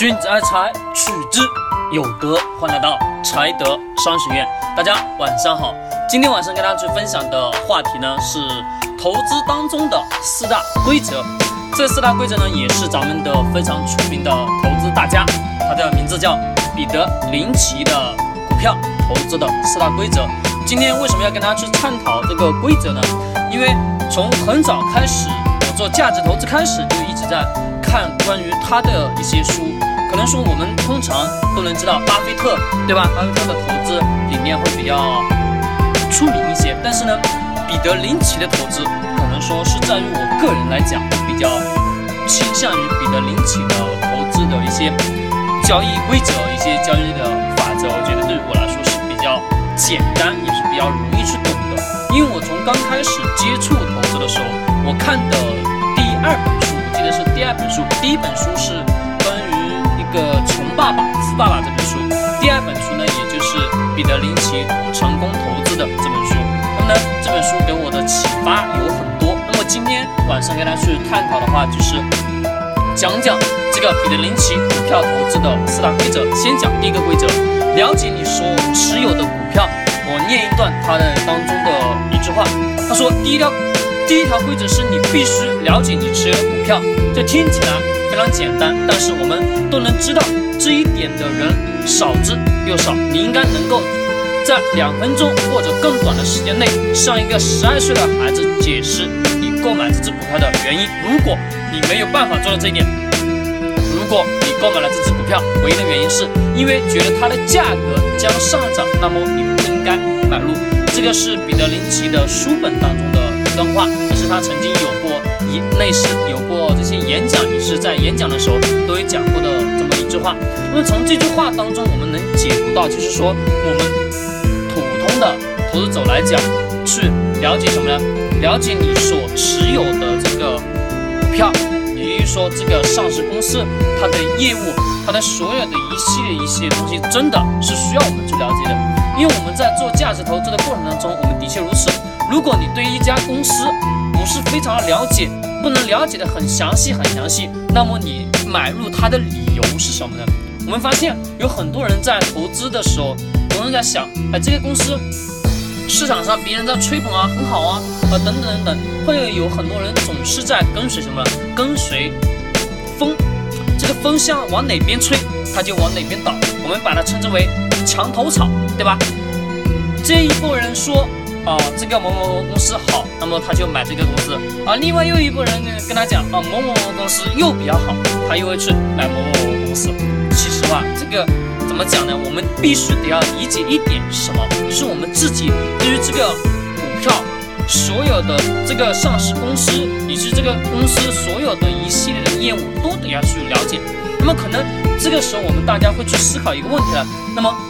君子爱财，取之有德。欢迎来到财德商学院，大家晚上好。今天晚上跟大家去分享的话题呢是投资当中的四大规则。这四大规则呢也是咱们的非常出名的投资大家，他的名字叫彼得林奇的股票投资的四大规则。今天为什么要跟大家去探讨这个规则呢？因为从很早开始，我做价值投资开始就一直在看关于他的一些书。可能说我们通常都能知道巴菲特，对吧？巴菲特的投资理念会比较出名一些。但是呢，彼得林奇的投资，可能说是在于我个人来讲，比较倾向于彼得林奇的投资的一些交易规则、一些交易的法则。我觉得对于我来说是比较简单，也是比较容易去懂的。因为我从刚开始接触投资的时候，我看的第二本书，我记得是第二本书，第一本书是。爸爸富爸爸这本书，第二本书呢，也就是彼得林奇成功投资的这本书。那么呢，这本书给我的启发有很多。那么今天晚上跟大家去探讨的话，就是讲讲这个彼得林奇股票投资的四大规则。先讲第一个规则，了解你所持有的股票。我念一段他的当中的一句话，他说：第一条，第一条规则是你必须了解你持有的股票。这听起来。非常简单，但是我们都能知道这一点的人少之又少。你应该能够在两分钟或者更短的时间内，向一个十二岁的孩子解释你购买这只股票的原因。如果你没有办法做到这一点，如果你购买了这只股票，唯一的原因是因为觉得它的价格将上涨，那么你不应该买入。这个是彼得林奇的书本当中的一段话，也是他曾经有过一。类似有过这些演讲，也是在演讲的时候都有讲过的句话。那么从这句话当中，我们能解读到，就是说我们普通的投资者来讲，去了解什么呢？了解你所持有的这个股票，也就是说这个上市公司它的业务，它的所有的一系列一系列东西，真的是需要我们去了解的。因为我们在做价值投资的过程当中，我们的确如此。如果你对一家公司，不是非常了解，不能了解的很详细很详细，那么你买入它的理由是什么呢？我们发现有很多人在投资的时候，总是在想，哎，这个公司市场上别人在吹捧啊，很好啊，啊等等等等，会有很多人总是在跟随什么？跟随风，这个风向往哪边吹，它就往哪边倒。我们把它称之为墙头草，对吧？这一波人说。啊，这个某某某公司好，那么他就买这个公司啊。另外又一波人跟他讲啊，某某某公司又比较好，他又会去买某某某公司。其实话，这个怎么讲呢？我们必须得要理解一点是什么？是我们自己对于这个股票所有的这个上市公司以及这个公司所有的一系列的业务都得要去了解。那么可能这个时候我们大家会去思考一个问题了，那么。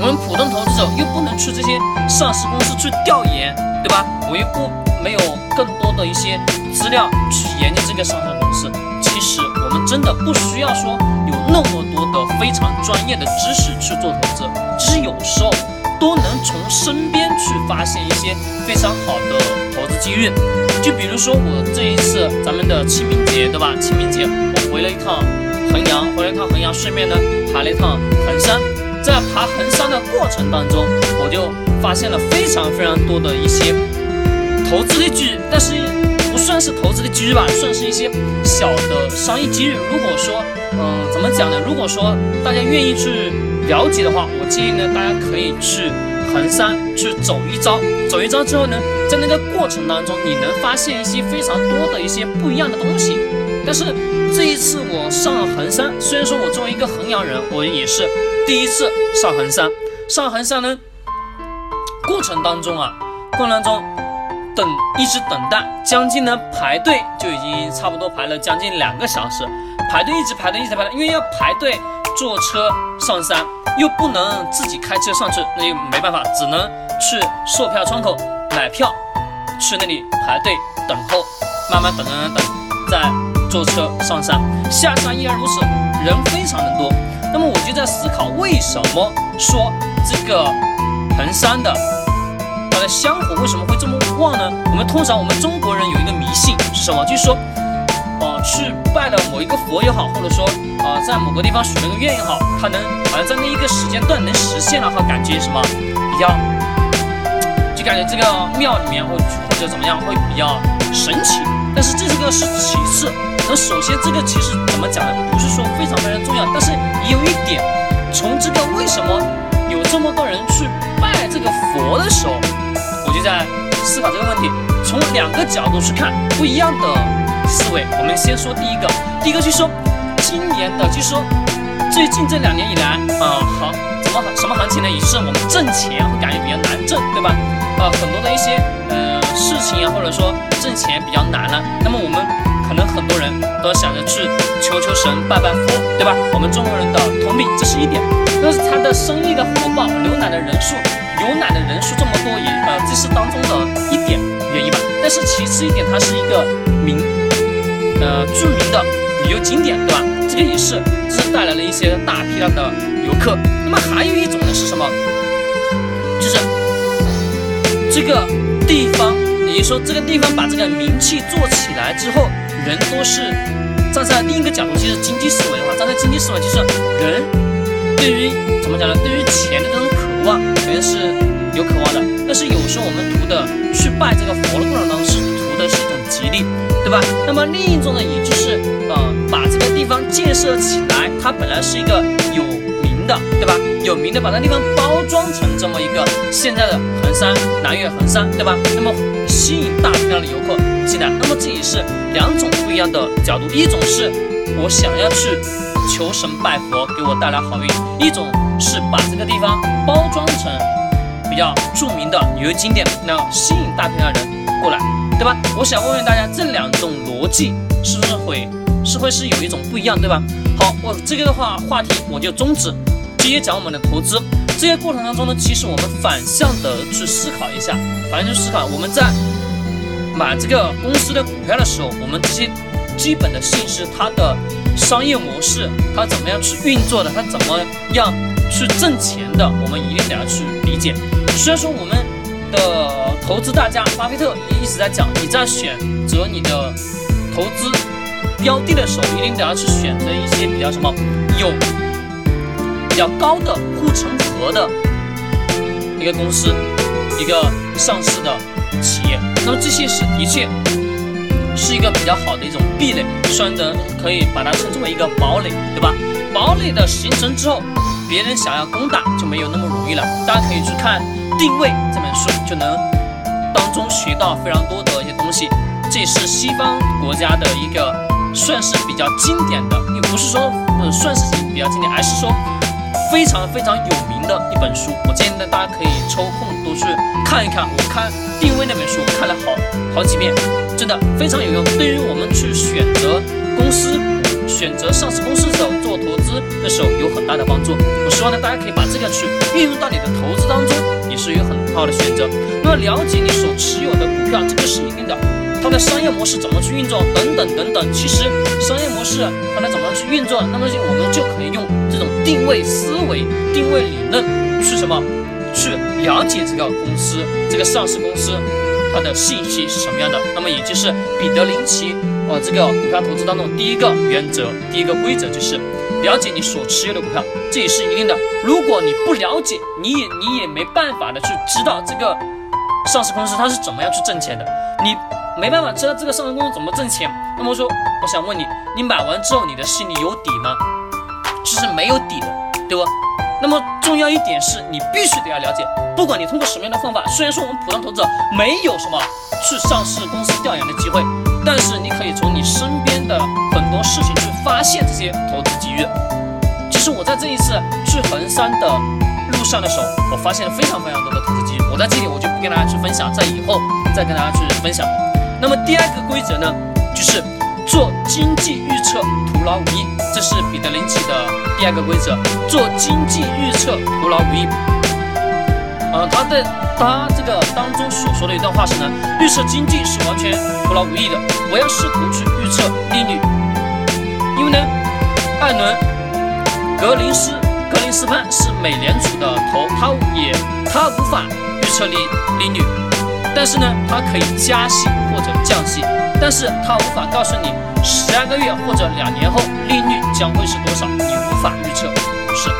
我们普通投资者又不能去这些上市公司去调研，对吧？我又不没有更多的一些资料去研究这个上市公司。其实我们真的不需要说有那么多的非常专业的知识去做投资，其实有时候都能从身边去发现一些非常好的投资机遇。就比如说我这一次咱们的清明节，对吧？清明节我回了一趟衡阳，回了一趟衡阳，顺便呢爬了一趟衡山。在爬衡山的过程当中，我就发现了非常非常多的一些投资的机遇，但是不算是投资的机遇吧，算是一些小的商业机遇。如果说，嗯，怎么讲呢？如果说大家愿意去了解的话，我建议呢，大家可以去衡山去走一遭。走一遭之后呢，在那个过程当中，你能发现一些非常多的一些不一样的东西。但是这一次我上衡山，虽然说我作为一个衡阳人，我也是。第一次上衡山，上衡山呢，过程当中啊，过程当中等一直等待，将近呢排队就已经差不多排了将近两个小时，排队一直排队一直排队，因为要排队坐车上山，又不能自己开车上去，那就没办法，只能去售票窗口买票，去那里排队等候，慢慢等等等等，在坐车上山，下山依然如此，人非常的多。那么我就在思考，为什么说这个衡山的它的香火为什么会这么旺呢？我们通常我们中国人有一个迷信是什么？就是说，呃，去拜了某一个佛也好，或者说啊在某个地方许了个愿也好，他能好像在那一个时间段能实现了，他感觉什么比较，就感觉这个庙里面或或者怎么样会比较神奇。但是这是个是其次，那首先这个其实怎么讲呢？不是说非常非常重要，但是有一点，从这个为什么有这么多人去拜这个佛的时候，我就在思考这个问题。从两个角度去看不一样的思维。我们先说第一个，第一个就是说，今年的就是说，最近这两年以来，啊，好，怎么什么行情呢？也是我们挣钱会感觉比较难挣，对吧？啊，很多的一些呃事情啊，或者说挣钱比较难了。那么我们可能很多人都想着去求求神、拜拜佛，对吧？我们中国人的通病，这是一点。但是它的生意的火爆，牛奶的人数，牛奶的人数这么多，也呃，这是当中的一点。原因吧，但是其次一点，它是一个名，呃，著名的旅游景点，对吧？这个也是，是带来了一些大批量的游客。那么还有一种呢是什么？就是这个地方，也就是说这个地方把这个名气做起来之后，人都是站在另一个角度，其实经济思维的话，站在经济思维就是人对于怎么讲呢？对于钱的这种渴望，肯定是。有渴望的，但是有时候我们图的去拜这个佛的过程当中，是图的是一种吉利，对吧？那么另一种呢，也就是呃，把这个地方建设起来，它本来是一个有对吧？有名的，把那地方包装成这么一个现在的衡山南岳衡山，对吧？那么吸引大批量的游客进来，那么这也是两种不一样的角度，一种是我想要去求神拜佛，给我带来好运；一种是把这个地方包装成。比较著名的旅游景点，那吸引大批量人过来，对吧？我想问问大家，这两种逻辑是不是会是会是有一种不一样，对吧？好，我这个的话话题我就终止，直接讲我们的投资。这些过程当中呢，其实我们反向的去思考一下，反向去思考，我们在买这个公司的股票的时候，我们这些基本的信息，它的商业模式，它怎么样去运作的，它怎么样？去挣钱的，我们一定得要去理解。虽然说我们的投资大家巴菲特也一直在讲，你在选择你的投资标的的时候，一定得要去选择一些比较什么有比较高的护城河的一个公司，一个上市的企业。那么这些是的确是一个比较好的一种壁垒，算的可以把它称之为一个堡垒，对吧？堡垒的形成之后。别人想要攻打就没有那么容易了。大家可以去看《定位》这本书，就能当中学到非常多的一些东西。这也是西方国家的一个算是比较经典的，也不是说呃算是比较经典，而是说非常非常有名的一本书。我建议呢，大家可以抽空多去看一看。我看《定位》那本书，看了好好几遍，真的非常有用。对于我们去选择公司。选择上市公司的时候做投资的时候有很大的帮助。我希望呢，大家可以把这个去运用到你的投资当中，也是一个很好的选择。那么了解你所持有的股票，这个是一定的。它的商业模式怎么去运作，等等等等。其实商业模式它能怎么样去运作，那么我们就可以用这种定位思维、定位理论去什么，去了解这个公司、这个上市公司它的信息是什么样的。那么也就是彼得林奇。啊，这个股票投资当中，第一个原则，第一个规则就是了解你所持有的股票，这也是一定的。如果你不了解，你也你也没办法的去知道这个上市公司它是怎么样去挣钱的，你没办法知道这个上市公司怎么挣钱。那么说，我想问你，你买完之后，你的心里有底吗？其实没有底的，对不？那么重要一点是你必须得要了解，不管你通过什么样的方法，虽然说我们普通投资者没有什么去上市公司调研的机会。但是你可以从你身边的很多事情去发现这些投资机遇。其实我在这一次去衡山的路上的时候，我发现了非常非常多的投资机遇。我在这里我就不跟大家去分享，在以后再跟大家去分享。那么第二个规则呢，就是做经济预测徒劳无益。这是彼得林奇的第二个规则，做经济预测徒劳无益。呃，他在他这个当中所说的一段话是呢，预测经济是完全徒劳无益的。我要试图去预测利率，因为呢，艾伦格林斯格林斯潘是美联储的头，他也他无法预测利利率。但是呢，它可以加息或者降息，但是它无法告诉你十二个月或者两年后利率将会是多少，你无法预测。是，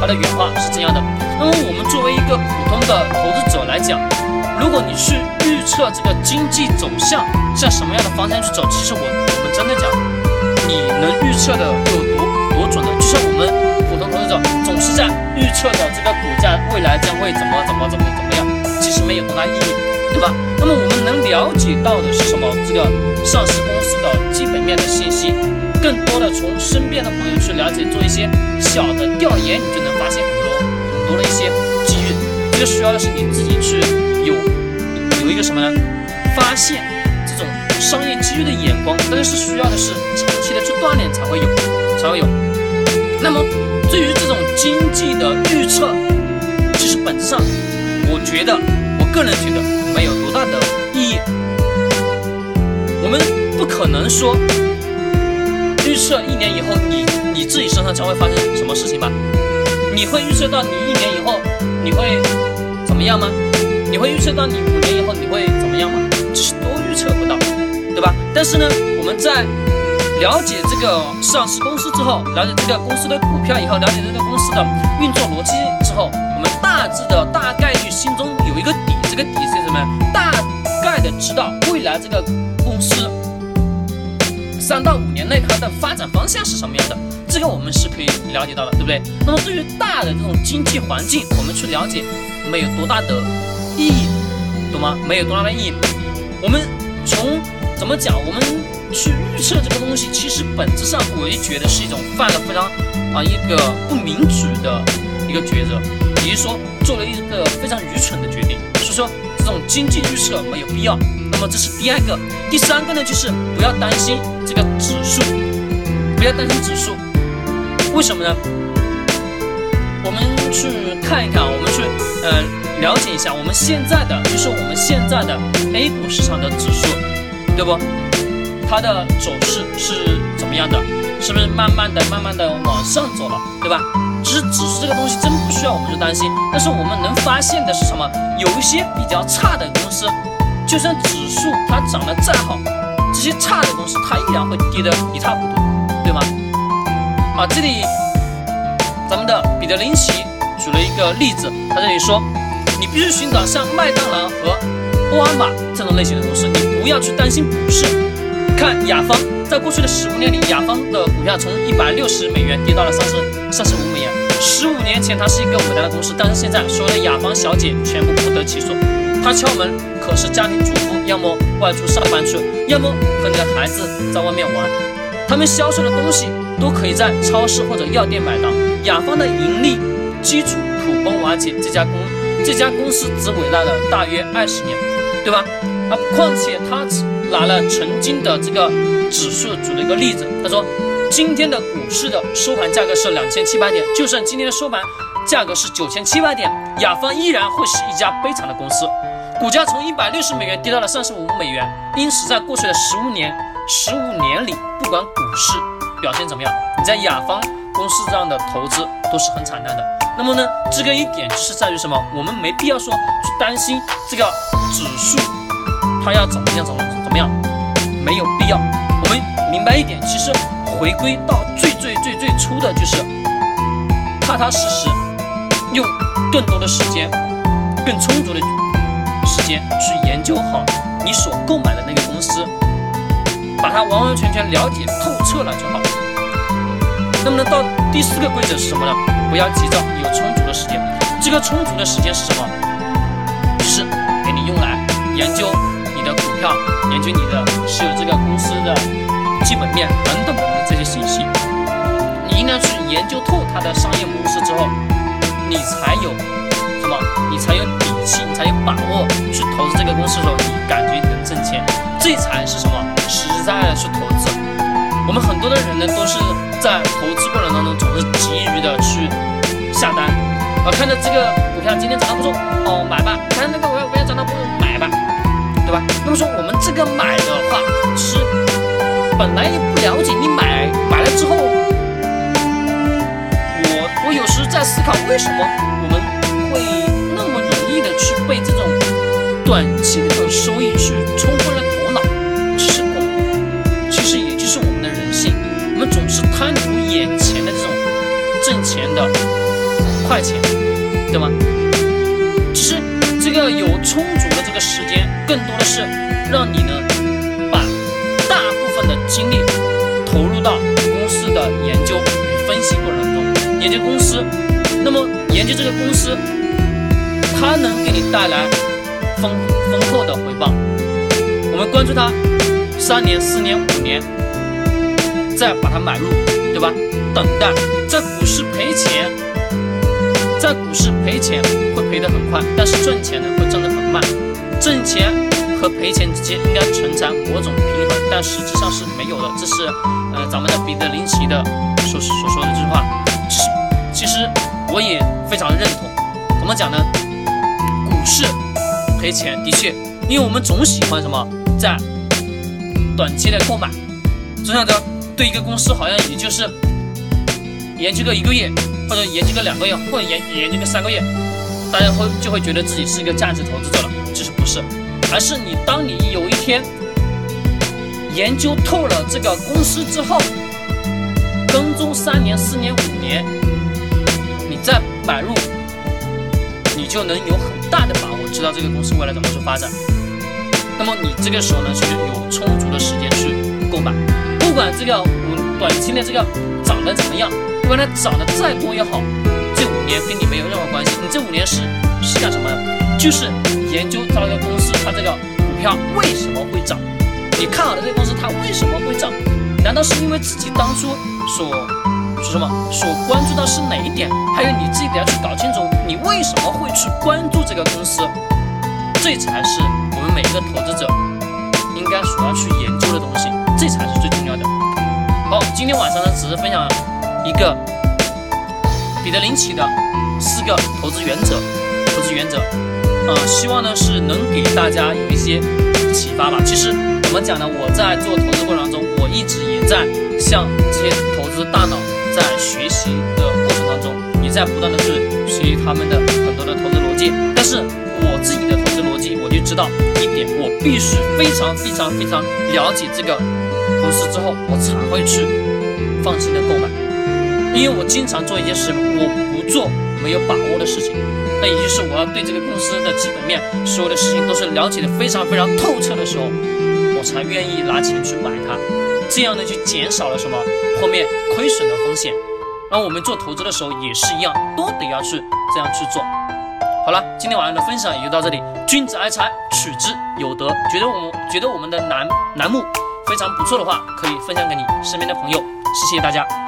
它的原话是这样的。那么我们作为一个普通的投资者来讲，如果你去预测这个经济走向向什么样的方向去走，其实我我们真的讲，你能预测的有多多准呢？就像我们普通投资者总是在预测的这个股价未来将会怎么怎么怎么怎么样，其实没有多大意义，对吧？那么我们能了解到的是什么？这个上市公司的基本面的信息，更多的从身边的朋友去了解，做一些小的调研，你就能发现很多很多的一些机遇。这个需要的是你自己去有有一个什么呢？发现这种商业机遇的眼光，但是需要的是长期的去锻炼才会有，才会有。那么对于这种经济的预测，其实本质上，我觉得，个人觉得没有多大的意义。我们不可能说预测一年以后你你自己身上将会发生什么事情吧？你会预测到你一年以后你会怎么样吗？你会预测到你五年以后你会怎么样吗？其实都预测不到，对吧？但是呢，我们在了解这个上市公司之后，了解这个公司的股票以后，了解这个公司的运作逻辑之后，我们大致的大概率心中有一个底，个底是什么？大概的知道未来这个公司三到五年内它的发展方向是什么样的，这个我们是可以了解到的，对不对？那么对于大的这种经济环境，我们去了解没有多大的意义，懂吗？没有多大的意义。我们从怎么讲？我们去预测这个东西，其实本质上我也觉得是一种犯了非常啊一个不民主的一个抉择，比如说做了一个非常愚蠢的决定。所以说这种经济预测没有必要。那么这是第二个，第三个呢，就是不要担心这个指数，不要担心指数，为什么呢？我们去看一看，我们去呃了解一下我们现在的，就是我们现在的 A 股市场的指数，对不？它的走势是怎么样的？是不是慢慢的、慢慢的往上走了，对吧？其实指数这个东西真不需要我们去担心，但是我们能发现的是什么？有一些比较差的公司，就算指数它涨得再好，这些差的公司它依然会跌得一塌糊涂，对吗？啊，这里。咱们的彼得林奇举了一个例子，他这里说，你必须寻找像麦当劳和沃尔玛这种类型的公司，你不要去担心股市。看雅芳，在过去的十五年里，雅芳的股票从一百六十美元跌到了三十三十五美元。十五年前，它是一个伟大的公司，但是现在所有的雅芳小姐全部不得其所。她敲门，可是家庭主妇要么外出上班去，要么和你的孩子在外面玩。他们销售的东西都可以在超市或者药店买到。雅芳的盈利基础土崩瓦解，这家公这家公司只伟大了大约二十年，对吧？啊，况且他拿了曾经的这个指数举了一个例子，他说今天的股市的收盘价格是两千七百点，就算今天的收盘价格是九千七百点，雅芳依然会是一家悲惨的公司，股价从一百六十美元跌到了三十五美元。因此，在过去的十五年十五年里，不管股市表现怎么样，你在雅芳。公司这样的投资都是很惨淡的。那么呢，这个一点就是在于什么？我们没必要说去担心这个指数他要怎么样怎么怎么样，没有必要。我们明白一点，其实回归到最最最最初的就是踏踏实实，用更多的时间、更充足的时间去研究好你所购买的那个公司，把它完完全全了解透彻了就好。那么呢，到第四个规则是什么呢？不要急躁，有充足的时间。这个充足的时间是什么？是给你用来研究票，研究你的持有这个公司的基本面等等的这些信息。你应该去研究透它的商业模式之后，你才有什么？你才有底气，你才有把握去投资这个公司的时候，你感觉能挣钱，这才是什么？实实在在的去投资。我们很多的人呢，都是。在投资过程当中，总是急于的去下单，啊，看到这个股票今天涨得不错，哦，买吧；看到那个股票股票涨得不错，买吧，对吧？那么说我们这个买的话，是本来也不了解，你买买了之后，我我有时在思考，为什么我们会那么容易的去被这种短期的这种收益去冲昏了头脑，其实我其实也就是我们的人性，我们总是贪图眼前的这种挣钱的快钱，对吗？其实这个有充足的这个时间，更多的是让你呢把大部分的精力投入到公司的研究与分析过程中，研究公司，那么研究这个公司，它能给你带来。丰丰厚的回报，我们关注它三年、四年、五年，再把它买入，对吧？等待，在股市赔钱，在股市赔钱会赔得很快，但是赚钱呢会赚得很慢。挣钱和赔钱之间应该存在某种平衡，但实际上是没有的。这是呃咱们的彼得林奇的所所说的这句话，其实其实我也非常认同。怎么讲呢？股市。赔钱的确，因为我们总喜欢什么，在短期的购买，总想着对一个公司好像也就是研究个一个月，或者研究个两个月，或者研研究个三个月，大家会就会觉得自己是一个价值投资者了。其实不是，而是你当你有一天研究透了这个公司之后，跟踪三年、四年、五年，你再买入，你就能有很。大的把握知道这个公司未来怎么去发展，那么你这个时候呢，就有充足的时间去购买，不管这个短期内这个涨得怎么样，不管它涨得再多也好，年跟你没有任何关系。你这五年是是干什么呢？就是研究到一个公司它这个股票为什么会涨，你看好的这个公司它为什么会涨？难道是因为自己当初所？说什么？所关注的是哪一点？还有你自己得要去搞清楚，你为什么会去关注这个公司，这才是我们每一个投资者应该所要去研究的东西，这才是最重要的。好，今天晚上呢，只是分享一个彼得林奇的四个投资原则，投资原则，呃，希望呢是能给大家有一些启发吧。其实怎么讲呢？我在做投资过程中，我一直也在向这些投资大脑。在学习的过程当中，也在不断的去学习他们的很多的投资逻辑。但是我自己的投资逻辑，我就知道一点，我必须非常非常非常了解这个公司之后，我才会去放心的购买。因为我经常做一件事，我不做没有把握的事情，那也就是我要对这个公司的基本面，所有的事情都是了解的非常非常透彻的时候，我才愿意拿钱去买它。这样呢，就减少了什么后面亏损的风险。那我们做投资的时候也是一样，都得要去这样去做。好了，今天晚上的分享也就到这里。君子爱财，取之有德。觉得我们觉得我们的栏栏目非常不错的话，可以分享给你身边的朋友。谢谢大家。